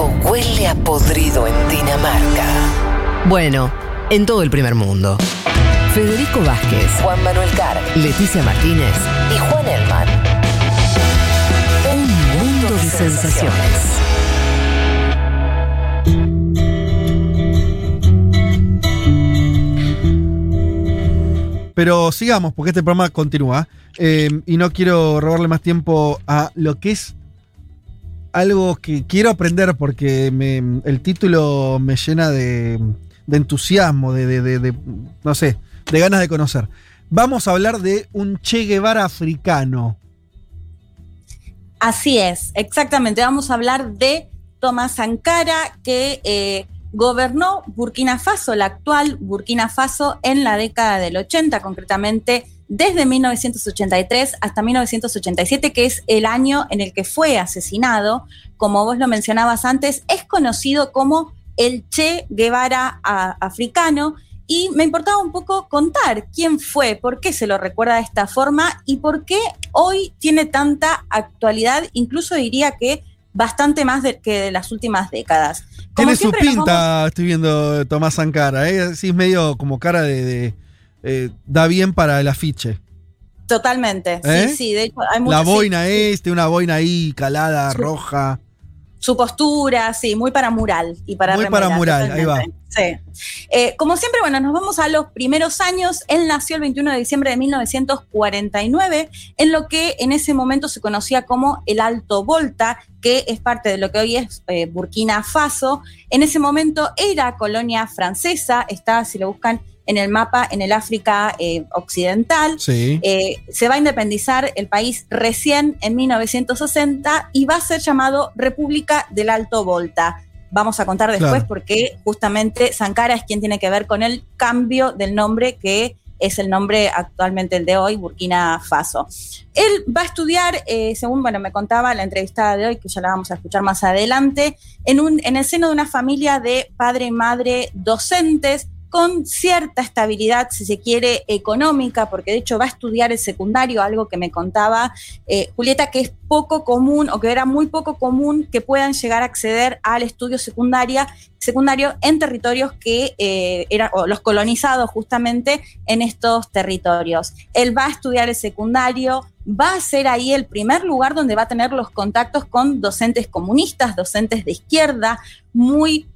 Algo huele a podrido en Dinamarca. Bueno, en todo el primer mundo. Federico Vázquez, Juan Manuel Carr Leticia Martínez, y Juan Elman. un mundo de sensaciones. Pero sigamos, porque este programa continúa. eh, y no quiero robarle más tiempo a lo que es algo que quiero aprender, porque el título me llena de, entusiasmo, de- no sé, de ganas de conocer. Vamos a hablar de un Che Guevara africano. Así es, exactamente. Vamos a hablar de Tomás Sankara, que eh, gobernó Burkina Faso, la actual Burkina Faso, en la década del 80, concretamente desde 1983 hasta 1987, que es el año en el que fue asesinado. Como vos lo mencionabas antes, es conocido como el Che Guevara a- africano. Y me importaba un poco contar quién fue, por qué se lo recuerda de esta forma y por qué hoy tiene tanta actualidad, incluso diría que bastante más de- que de las últimas décadas. Como Tiene su pinta, vamos- estoy viendo Tomás Sankara. ¿eh? Sí, es medio como cara de. de, eh, da bien para el afiche. totalmente, ¿Eh? sí, sí, de hecho hay La muchos- sí, boina sí. este, una boina ahí calada, Sí. roja. su postura, sí, muy para mural y para Muy remera, para mural, ahí va. Sí. Eh, como siempre, bueno, nos vamos a los primeros años. Él nació el 21 de diciembre de 1949, en lo que en ese momento se conocía como el Alto Volta, que es parte de lo que hoy es eh, Burkina Faso. En ese momento era colonia francesa, está, si lo buscan en el mapa, en el África eh, Occidental. Sí. Eh, se va a independizar el país recién en 1960 y va a ser llamado República del Alto Volta. Vamos a contar después Claro. porque justamente Sankara es quien tiene que ver con el cambio del nombre que es el nombre actualmente el de hoy, Burkina Faso. Él va a estudiar, eh, según bueno, me contaba la entrevistada de hoy, que ya la vamos a escuchar más adelante, en, un, en el seno de una familia de padre y madre docentes, con cierta estabilidad, si se quiere, económica, porque de hecho va a estudiar el secundario, algo que me contaba eh, Julieta, que es poco común o que era muy poco común que puedan llegar a acceder al estudio secundario en territorios que eh, eran los colonizados justamente en estos territorios. Él va a estudiar el secundario, va a ser ahí el primer lugar donde va a tener los contactos con docentes comunistas, docentes de izquierda, muy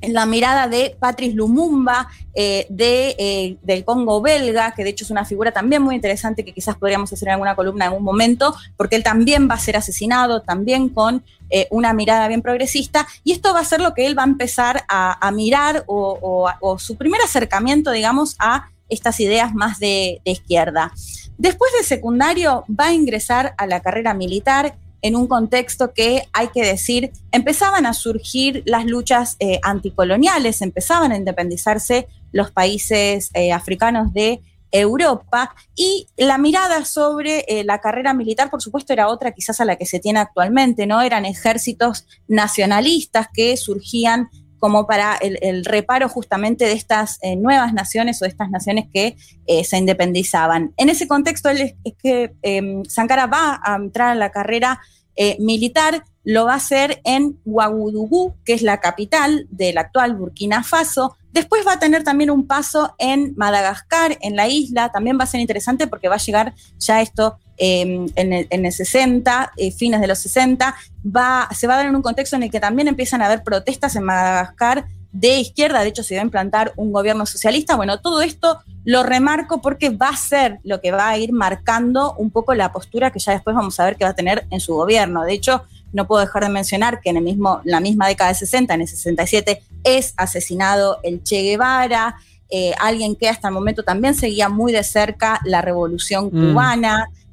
en la mirada de Patrice Lumumba, eh, de, eh, del Congo belga, que de hecho es una figura también muy interesante que quizás podríamos hacer en alguna columna en algún momento, porque él también va a ser asesinado, también con eh, una mirada bien progresista, y esto va a ser lo que él va a empezar a, mirar o su primer acercamiento, digamos, a estas ideas más de, de izquierda. Después de secundario va a ingresar a la carrera militar en un contexto que hay que decir, empezaban a surgir las luchas eh, anticoloniales, empezaban a independizarse los países eh, africanos de Europa y la mirada sobre eh, la carrera militar, por supuesto, era otra quizás a la que se tiene actualmente, ¿no? Eran ejércitos nacionalistas que surgían como para el, reparo justamente de estas eh, nuevas naciones o de estas naciones que eh, se independizaban. En ese contexto él es, es que eh, Sankara va a entrar a la carrera eh, militar, lo va a hacer en Ouagadougou, que es la capital del actual Burkina Faso. Después va a tener también un paso en Madagascar, en la isla. También va a ser interesante porque va a llegar ya esto eh, en, el, en, el, 60, eh, fines de los 60. Va, se va a dar en un contexto en el que también empiezan a haber protestas en Madagascar de izquierda, de hecho se va a implantar un gobierno socialista. Bueno, todo esto lo remarco porque va a ser lo que va a ir marcando un poco la postura que ya después vamos a ver que va a tener en su gobierno. De hecho, no puedo dejar de mencionar que en el mismo, la misma década de 60, en el 67, es asesinado el Che Guevara, eh, alguien que hasta el momento también seguía muy de cerca la revolución Mm.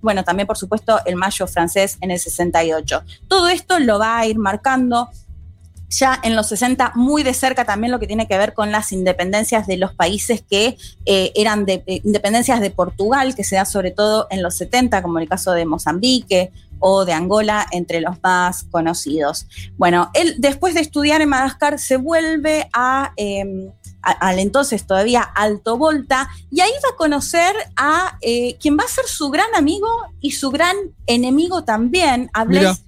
Bueno, también por supuesto el mayo francés en el 68. Todo esto lo va a ir marcando ya en los 60 muy de cerca también lo que tiene que ver con las independencias de los países que eh, eran eh, independencias de Portugal, que se da sobre todo en los 70, como el caso de Mozambique o de Angola, entre los más conocidos. Bueno, él después de estudiar en Madagascar se vuelve a... Eh, al entonces todavía Alto Volta, y ahí va a conocer a eh, quien va a ser su gran amigo y su gran enemigo también, Blaise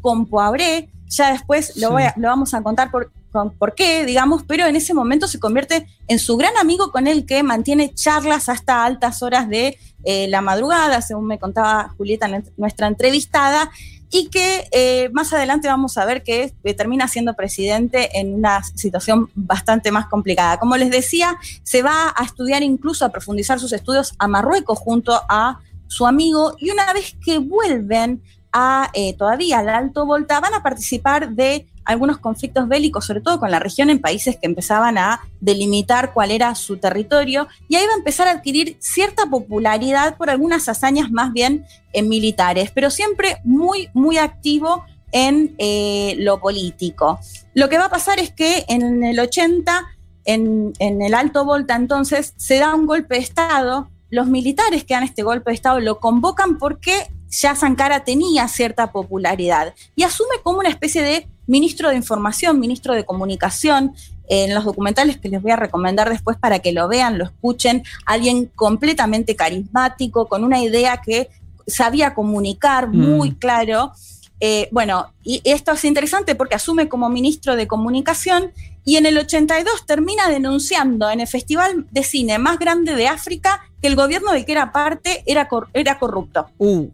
Compaoré, ya después lo, Sí. voy a- lo vamos a contar por, con- por qué, digamos, pero en ese momento se convierte en su gran amigo con el que mantiene charlas hasta altas horas de eh, la madrugada, según me contaba Julieta, nu- nuestra entrevistada, y que eh, más adelante vamos a ver que eh, termina siendo presidente en una situación bastante más complicada. Como les decía, se va a estudiar incluso a profundizar sus estudios a Marruecos junto a su amigo y una vez que vuelven a eh, todavía al Alto Volta van a participar de algunos conflictos bélicos, sobre todo con la región en países que empezaban a delimitar cuál era su territorio y ahí va a empezar a adquirir cierta popularidad por algunas hazañas más bien eh, militares, pero siempre muy, muy activo en eh, lo político. Lo que va a pasar es que en el 80, en, en el Alto Volta entonces, se da un golpe de Estado, los militares que dan este golpe de Estado lo convocan porque ya Sankara tenía cierta popularidad y asume como una especie de ministro de información, ministro de comunicación, en los documentales que les voy a recomendar después para que lo vean, lo escuchen, alguien completamente carismático, con una idea que sabía comunicar muy Mm. claro. Eh, bueno, y esto es interesante porque asume como ministro de comunicación y en el 82 termina denunciando en el festival de cine más grande de África que el gobierno del que era parte era, cor- era corrupto Uh,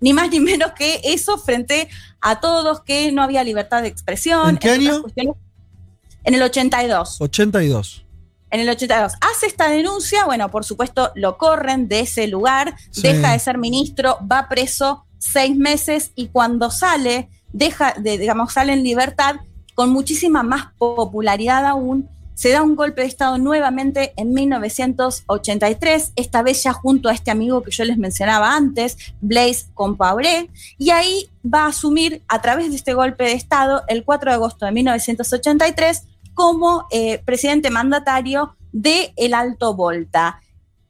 ni más ni menos que eso frente a todos, que no había libertad de expresión. ¿En qué año? En el 82. 82. En el 82. Hace esta denuncia, bueno, por supuesto lo corren de ese lugar, Sí. deja de ser ministro, va preso seis meses y cuando sale, deja de, digamos, sale en libertad con muchísima más popularidad aún. Se da un golpe de Estado nuevamente en 1983, esta vez ya junto a este amigo que yo les mencionaba antes, Blaise Compaoré, y ahí va a asumir a través de este golpe de Estado el 4 de agosto de 1983 como eh, presidente mandatario de El Alto Volta.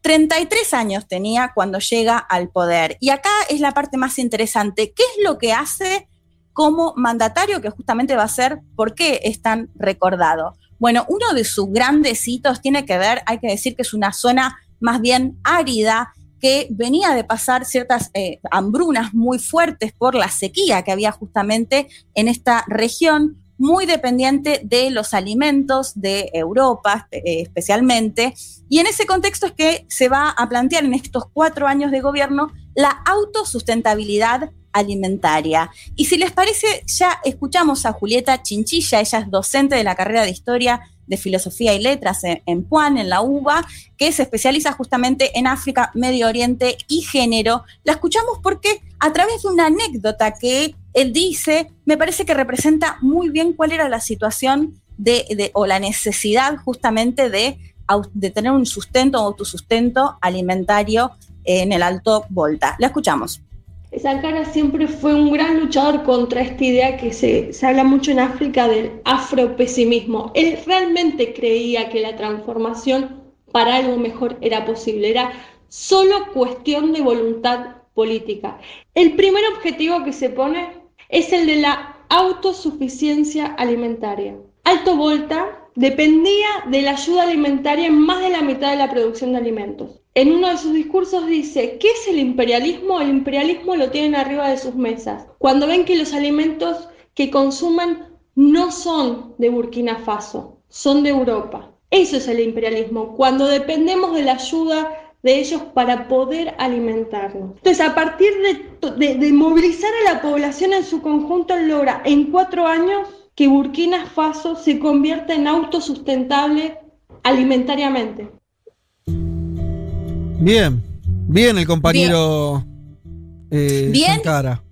33 años tenía cuando llega al poder. Y acá es la parte más interesante. ¿Qué es lo que hace como mandatario que justamente va a ser por qué es tan recordado? Bueno, uno de sus grandes hitos tiene que ver, hay que decir que es una zona más bien árida, que venía de pasar ciertas eh, hambrunas muy fuertes por la sequía que había justamente en esta región, muy dependiente de los alimentos de Europa eh, especialmente. Y en ese contexto es que se va a plantear en estos cuatro años de gobierno la autosustentabilidad alimentaria. Y si les parece, ya escuchamos a Julieta Chinchilla, ella es docente de la carrera de Historia de Filosofía y Letras en, en Puan, en la UBA, que se especializa justamente en África, Medio Oriente y género. La escuchamos porque a través de una anécdota que él dice, me parece que representa muy bien cuál era la situación de, o la necesidad justamente de, de tener un sustento o autosustento alimentario en el Alto Volta. La escuchamos. Sankara siempre fue un gran luchador contra esta idea que se, se, habla mucho en África del afropesimismo. Él realmente creía que la transformación para algo mejor era posible, era solo cuestión de voluntad política. El primer objetivo que se pone es el de la autosuficiencia alimentaria. Alto Volta dependía de la ayuda alimentaria en más de la mitad de la producción de alimentos. En uno de sus discursos dice, ¿qué es el imperialismo? El imperialismo lo tienen arriba de sus mesas. Cuando ven que los alimentos que consuman no son de Burkina Faso, son de Europa. Eso es el imperialismo, cuando dependemos de la ayuda de ellos para poder alimentarnos. Entonces, a partir de, de, de movilizar a la población en su conjunto, logra en cuatro años que Burkina Faso se convierta en autosustentable alimentariamente. Bien, bien el compañero eh, Bien. Sankara.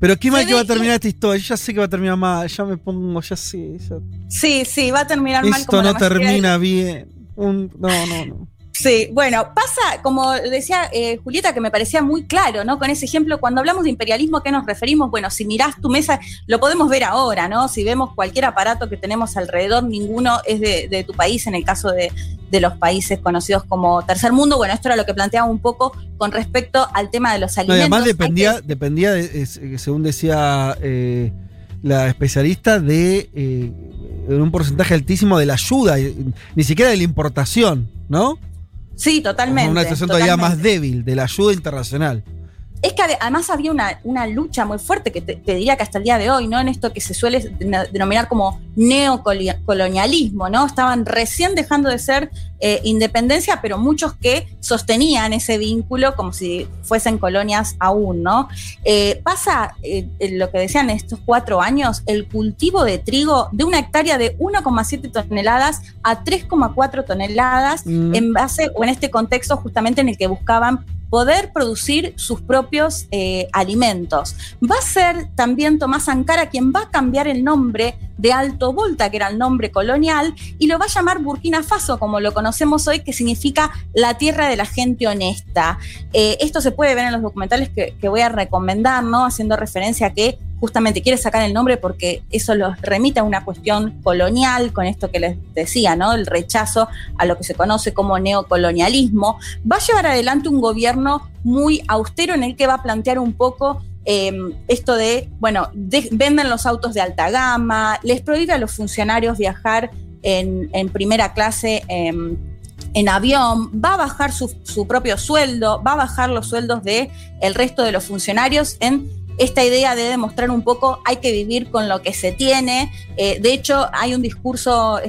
Pero qué mal que va a terminar esta historia. Yo ya sé que va a terminar mal. Ya me pongo, ya sé. ya- Sí, sí, va a terminar mal. Esto como la no de termina bien. Un- no, no, no. Sí, bueno, pasa, como decía eh, Julieta, que me parecía muy claro, ¿no? Con ese ejemplo, cuando hablamos de imperialismo, ¿a qué nos referimos? Bueno, si mirás tu mesa, lo podemos ver ahora, ¿no? Si vemos cualquier aparato que tenemos alrededor, ninguno es de, de tu país, en el caso de, de los países conocidos como tercer mundo. Bueno, esto era lo que planteaba un poco con respecto al tema de los No, alimentos. además Hay dependía, que- dependía de- es- eh, según decía eh, la especialista, de eh, un porcentaje altísimo de la ayuda, y- ni siquiera de la importación, ¿no? Sí, totalmente. Una situación todavía más débil, de la ayuda internacional. Es que ade- además había una, una lucha muy fuerte, que te, te diría que hasta el día de hoy, ¿no? En esto que se suele deno- denominar como neocolonialismo, ¿no? Estaban recién dejando de ser eh, independencia, pero muchos que sostenían ese vínculo como si fuesen colonias aún, ¿no? Eh, pasa eh, lo que decían estos cuatro años, el cultivo de trigo de una hectárea de 1,7 toneladas a 3,4 toneladas Mm. en base o en este contexto justamente en el que buscaban poder producir sus propios eh, alimentos. Va a ser también Tomás Ankara quien va a cambiar el nombre de Alto Volta, que era el nombre colonial, y lo va a llamar Burkina Faso, como lo conocemos hoy, que significa la tierra de la gente honesta. Eh, esto se puede ver en los documentales que, que voy a recomendar, ¿no? Haciendo referencia a que justamente quiere sacar el nombre porque eso los remite a una cuestión colonial, con esto que les decía, ¿no? El rechazo a lo que se conoce como neocolonialismo. Va a llevar adelante un gobierno muy austero en el que va a plantear un poco eh, esto de, bueno, de- venden los autos de alta gama, les prohíbe a los funcionarios viajar en, en primera clase. em, en avión, va a bajar su, su propio sueldo, va a bajar los sueldos de el resto de los funcionarios en esta idea de demostrar un poco hay que vivir con lo que se tiene. Eh, de hecho, hay un discurso,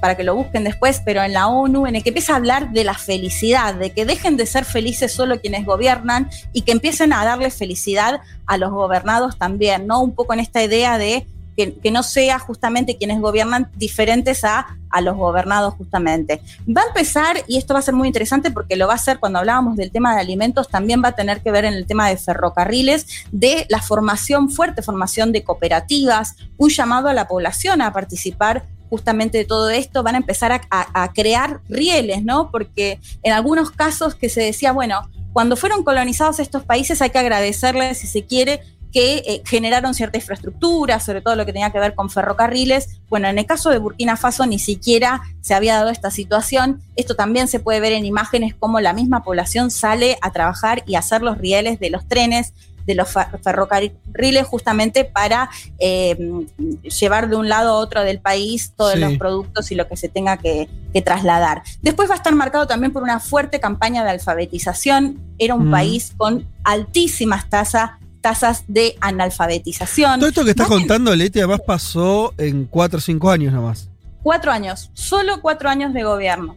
para que lo busquen después, pero en la ONU, en el que empieza a hablar de la felicidad, de que dejen de ser felices solo quienes gobiernan y que empiecen a darle felicidad a los gobernados también, ¿no? Un poco en esta idea de que, no sea justamente quienes gobiernan diferentes a, a los gobernados justamente. Va a empezar, y esto va a ser muy interesante porque lo va a hacer cuando hablábamos del tema de alimentos, también va a tener que ver en el tema de ferrocarriles, de la formación, fuerte formación de cooperativas, un llamado a la población a participar justamente de todo esto, van a empezar a- a crear rieles, ¿no? Porque en algunos casos que se decía, bueno, cuando fueron colonizados estos países hay que agradecerles, si se quiere, que eh, generaron cierta infraestructura, sobre todo lo que tenía que ver con ferrocarriles. Bueno, en el caso de Burkina Faso ni siquiera se había dado esta situación. Esto también se puede ver en imágenes como la misma población sale a trabajar y hacer los rieles de los trenes de los ferrocarriles justamente para eh, llevar de un lado a otro del país todos Sí. los productos y lo que se tenga que, que trasladar. Después va a estar marcado también por una fuerte campaña de alfabetización. Era un Mm. país con altísimas tasas tasas de analfabetización. Todo esto que estás contando, Leti, además pasó en 4 o 5 años nomás. cuatro años, solo cuatro años de gobierno.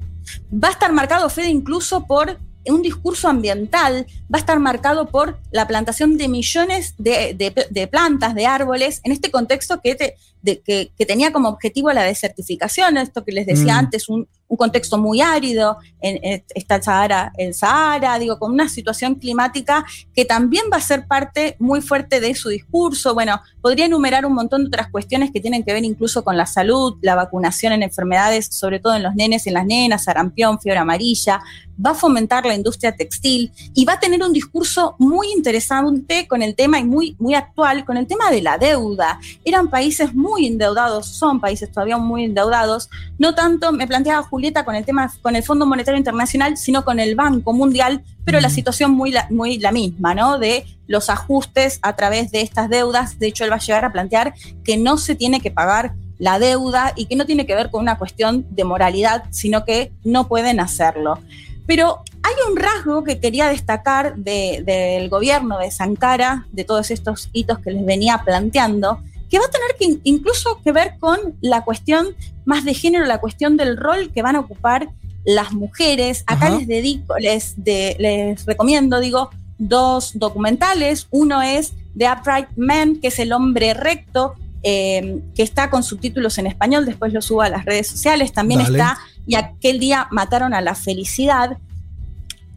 Va a estar marcado, Fede, incluso por un discurso ambiental, va a estar marcado por la plantación de millones de, de- de plantas, de árboles, en este contexto que, te- de- que, que tenía como objetivo la desertificación, esto que les decía Mm. antes, un, un contexto muy árido, en- en- está el Sahara, el Sahara, digo, con una situación climática que también va a ser parte muy fuerte de su discurso. Bueno, podría enumerar un montón de otras cuestiones que tienen que ver incluso con la salud, la vacunación en enfermedades, sobre todo en los nenes y en las nenas, sarampión, fiebre amarilla, va a fomentar la industria textil y va a tener un discurso muy interesante con el tema y muy, muy actual, con el tema de la deuda. Eran países muy endeudados, son países todavía muy endeudados, no tanto, me planteaba Julieta, con el tema, con el Fondo Monetario Internacional, sino con el Banco Mundial, pero la situación muy la, muy la misma, ¿no? De los ajustes a través de estas deudas. De hecho, él va a llegar a plantear que no se tiene que pagar la deuda y que no tiene que ver con una cuestión de moralidad, sino que no pueden hacerlo. Pero hay un rasgo que quería destacar de- del gobierno de Sankara, de todos estos hitos que les venía planteando, que va a tener que in- incluso que ver con la cuestión más de género, la cuestión del rol que van a ocupar las mujeres. Acá Ajá. les dedico, les, de- les recomiendo, digo, dos documentales. Uno es The Upright Man, que es el hombre recto, eh, que está con subtítulos en español, después lo subo a las redes sociales. También Dale. está Y aquel día mataron a la felicidad.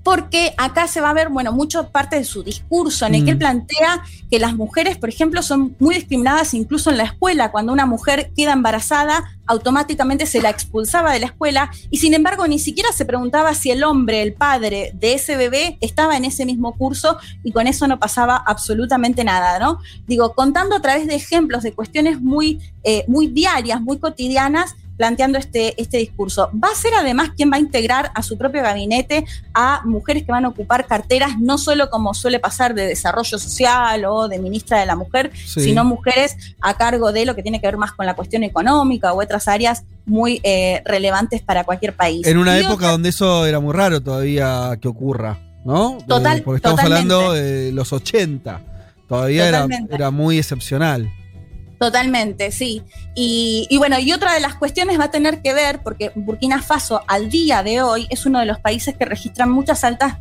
Porque acá se va a ver, bueno, mucho parte de su discurso en el que él Mm. plantea que las mujeres, por ejemplo, son muy discriminadas incluso en la escuela. Cuando una mujer queda embarazada, automáticamente se la expulsaba de la escuela y sin embargo ni siquiera se preguntaba si el hombre, el padre de ese bebé estaba en ese mismo curso y con eso no pasaba absolutamente nada, ¿no? Digo, contando a través de ejemplos de cuestiones muy, eh, muy diarias, muy cotidianas, planteando este, este discurso. Va a ser además quien va a integrar a su propio gabinete a mujeres que van a ocupar carteras, no solo como suele pasar de desarrollo social o de ministra de la mujer, Sí. sino mujeres a cargo de lo que tiene que ver más con la cuestión económica o otras áreas muy eh, relevantes para cualquier país. En una Y época otra- donde eso era muy raro todavía que ocurra. ¿no? Eh, Total- porque estamos totalmente. hablando de los 80. Todavía era, era muy excepcional. Totalmente, sí. Y, y bueno, y otra de las cuestiones va a tener que ver, porque Burkina Faso al día de hoy es uno de los países que registran muchas altas,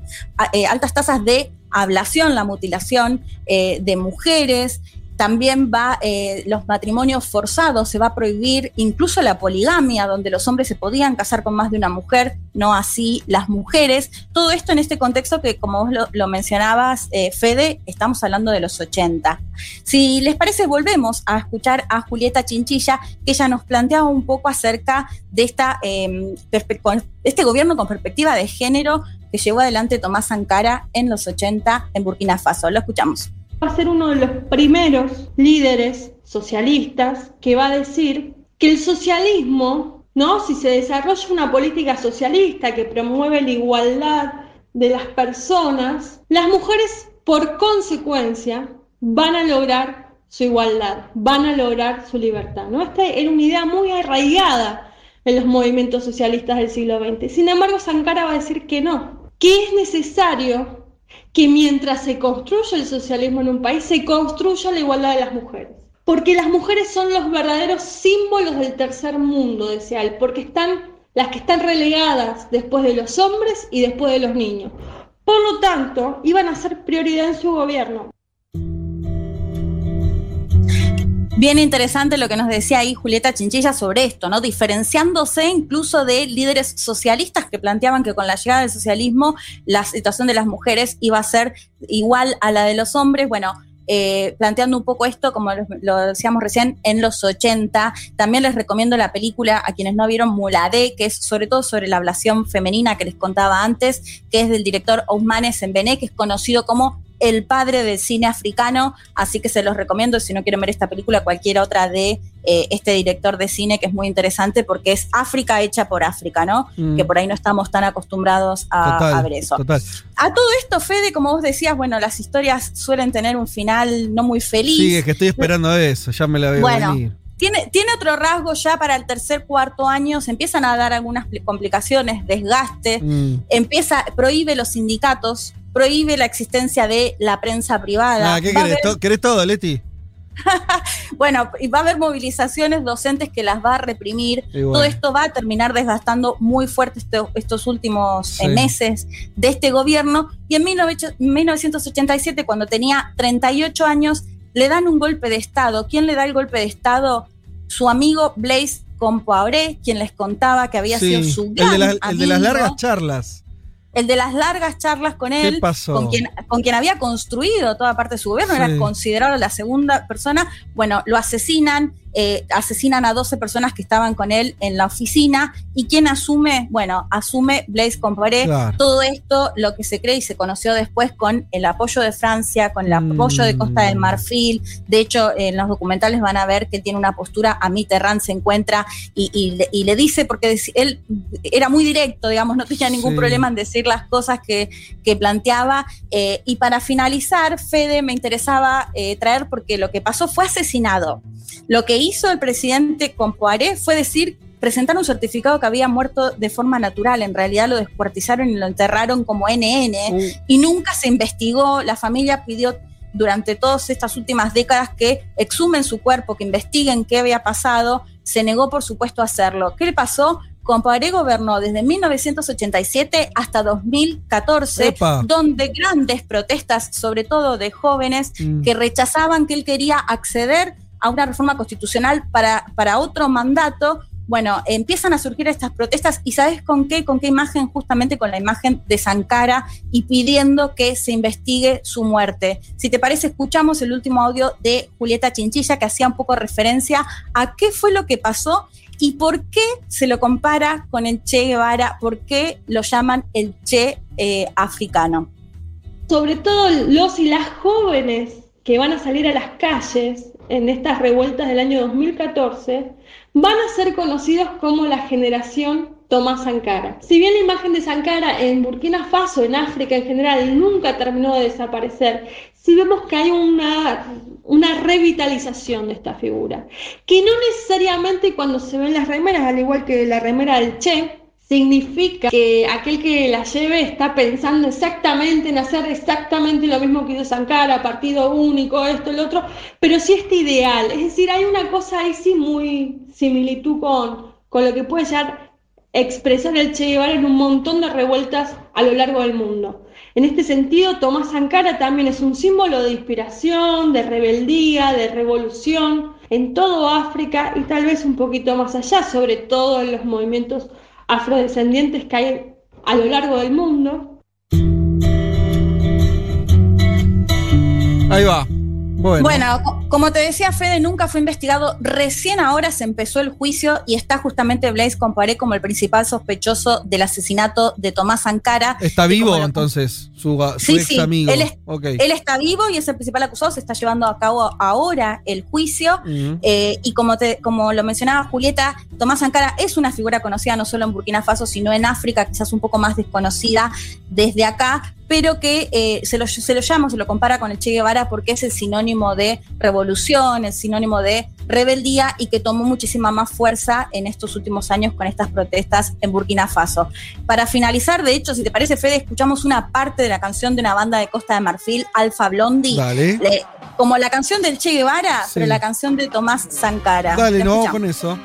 eh, altas tasas de ablación, la mutilación eh, de mujeres. También va eh, los matrimonios forzados, se va a prohibir incluso la poligamia, donde los hombres se podían casar con más de una mujer, no así las mujeres. Todo esto en este contexto que, como vos lo, mencionabas, eh, Fede, estamos hablando de los 80. Si les parece, volvemos a escuchar a Julieta Chinchilla, que ella nos planteaba un poco acerca de esta, eh, este gobierno con perspectiva de género que llevó adelante Tomás Sankara en los 80 en Burkina Faso. Lo escuchamos. Va a ser uno de los primeros líderes socialistas que va a decir que el socialismo, ¿no? Si se desarrolla una política socialista que promueve la igualdad de las personas, las mujeres por consecuencia van a lograr su igualdad, van a lograr su libertad, ¿no? Esta era una idea muy arraigada en los movimientos socialistas del siglo XX. Sin embargo, Sankara va a decir que no, que es necesario que mientras se construye el socialismo en un país, se construya la igualdad de las mujeres. Porque las mujeres son los verdaderos símbolos del tercer mundo, decía él, porque están las que están relegadas después de los hombres y después de los niños. Por lo tanto, iban a ser prioridad en su gobierno. Bien interesante lo que nos decía ahí Julieta Chinchilla sobre esto, ¿no? Diferenciándose incluso de líderes socialistas que planteaban que con la llegada del socialismo la situación de las mujeres iba a ser igual a la de los hombres. Bueno, eh, planteando un poco esto, como lo, decíamos recién, en los 80. También les recomiendo la película a quienes no vieron Muladé, que es sobre todo sobre la ablación femenina que les contaba antes, que es del director Ousmane Sembene, que es conocido como el padre del cine africano, así que se los recomiendo si no quieren ver esta película, cualquier otra de eh, este director de cine que es muy interesante porque es África hecha por África, ¿no? Mm. Que por ahí no estamos tan acostumbrados a, Total, a ver eso. Total. A todo esto, Fede, como vos decías, bueno, las historias suelen tener un final no muy feliz. Sí, es que estoy esperando eso, ya me la veo Bueno, venir. Tiene, tiene otro rasgo ya para el tercer, cuarto año, se empiezan a dar algunas pli- complicaciones, desgaste, Mm. empieza, prohíbe los sindicatos, prohíbe la existencia de la prensa privada. Ah, ¿Qué Va a querés? haber- To- ¿Querés todo, Leti? bueno, y va a haber movilizaciones docentes que las va a reprimir. Bueno. Todo esto va a terminar desgastando muy fuerte estos últimos eh, Sí. meses de este gobierno. Y en 19 1987, cuando tenía 38 años, le dan un golpe de Estado. ¿Quién le da el golpe de Estado? Su amigo Blaise Compaoré, quien les contaba que había Sí, sido su el gran de, las- el de las largas charlas. El de las largas charlas con ¿Qué él, con quien, con quien había construido toda parte de su gobierno, Sí. era considerado la segunda persona. Bueno, lo asesinan, eh, asesinan a 12 personas que estaban con él en la oficina. ¿Y quién asume? Bueno, asume Blaise Compaoré. Claro. Todo esto, lo que se cree y se conoció después con el apoyo de Francia, con el apoyo de Costa del Mm. Marfil. De hecho, en los documentales van a ver que él tiene una postura, a Mitterrand se encuentra y, y le, y le dice, porque él era muy directo, digamos, no tenía ningún Sí. problema en decir las cosas que, que planteaba. Eh, y para finalizar, Fede, me interesaba eh, traer, porque lo que pasó fue asesinado. Lo que hizo el presidente Compaoré fue decir presentar un certificado que había muerto de forma natural. En realidad lo descuartizaron y lo enterraron como NN Uh, y nunca se investigó. La familia pidió durante todas estas últimas décadas que exhumen su cuerpo, que investiguen qué había pasado. Se negó, por supuesto, a hacerlo. ¿Qué le pasó? Comparé gobernó desde 1987 hasta 2014, Epa. donde grandes protestas, sobre todo de jóvenes, mm. que rechazaban que él quería acceder a una reforma constitucional para, para otro mandato. Bueno, empiezan a surgir estas protestas y ¿sabes con qué? ¿Con qué imagen? Justamente con la imagen de Sankara y pidiendo que se investigue su muerte. Si te parece, escuchamos el último audio de Julieta Chinchilla que hacía un poco referencia a qué fue lo que pasó y por qué se lo compara con el Che Guevara, por qué lo llaman el Che eh, africano. sobre todo los y las jóvenes que van a salir a las calles en estas revueltas del año 2014, van a ser conocidos como la generación Tomás Sankara. Si bien la imagen de Sankara en Burkina Faso, en África en general, nunca terminó de desaparecer, sí vemos que hay una, una revitalización de esta figura, que no necesariamente cuando se ven las remeras, al igual que la remera del Che, significa que aquel que la lleve está pensando exactamente en hacer exactamente lo mismo que hizo Sankara, partido único, esto, lo otro, pero sí este ideal. Es decir, hay una cosa ahí sí muy similitud con, con lo que puede llegar expresar el Che Guevara en un montón de revueltas a lo largo del mundo. En este sentido, Tomás Sankara también es un símbolo de inspiración, de rebeldía, de revolución en todo África y tal vez un poquito más allá, sobre todo en los movimientos afrodescendientes que hay a lo largo del mundo. Ahí va. Bueno. Bueno, como te decía Fede, nunca fue investigado. Recién ahora se empezó el juicio y está justamente Blaise Comparé como el principal sospechoso del asesinato de Tomás Sankara. Está vivo lo- entonces su, su Sí, ex sí, amigo. él es- Ok. Él está vivo y es el principal acusado. Se está llevando a cabo ahora el juicio. Eh, y como, te, como lo mencionaba Julieta, Tomás Sankara es una figura conocida no solo en Burkina Faso, sino en África, quizás un poco más desconocida desde acá, pero que eh, se, lo, se lo llama, se lo compara con el Che Guevara porque es el sinónimo de revolución, el sinónimo de rebeldía y que tomó muchísima más fuerza en estos últimos años con estas protestas en Burkina Faso. Para finalizar, de hecho, si te parece, Fede, escuchamos una parte de la canción de una banda de Costa de Marfil, Alfa Blondie, Dale. le- como la canción del Che Guevara, Sí. pero la canción de Tomás Sankara. Dale, escuchamos. con eso.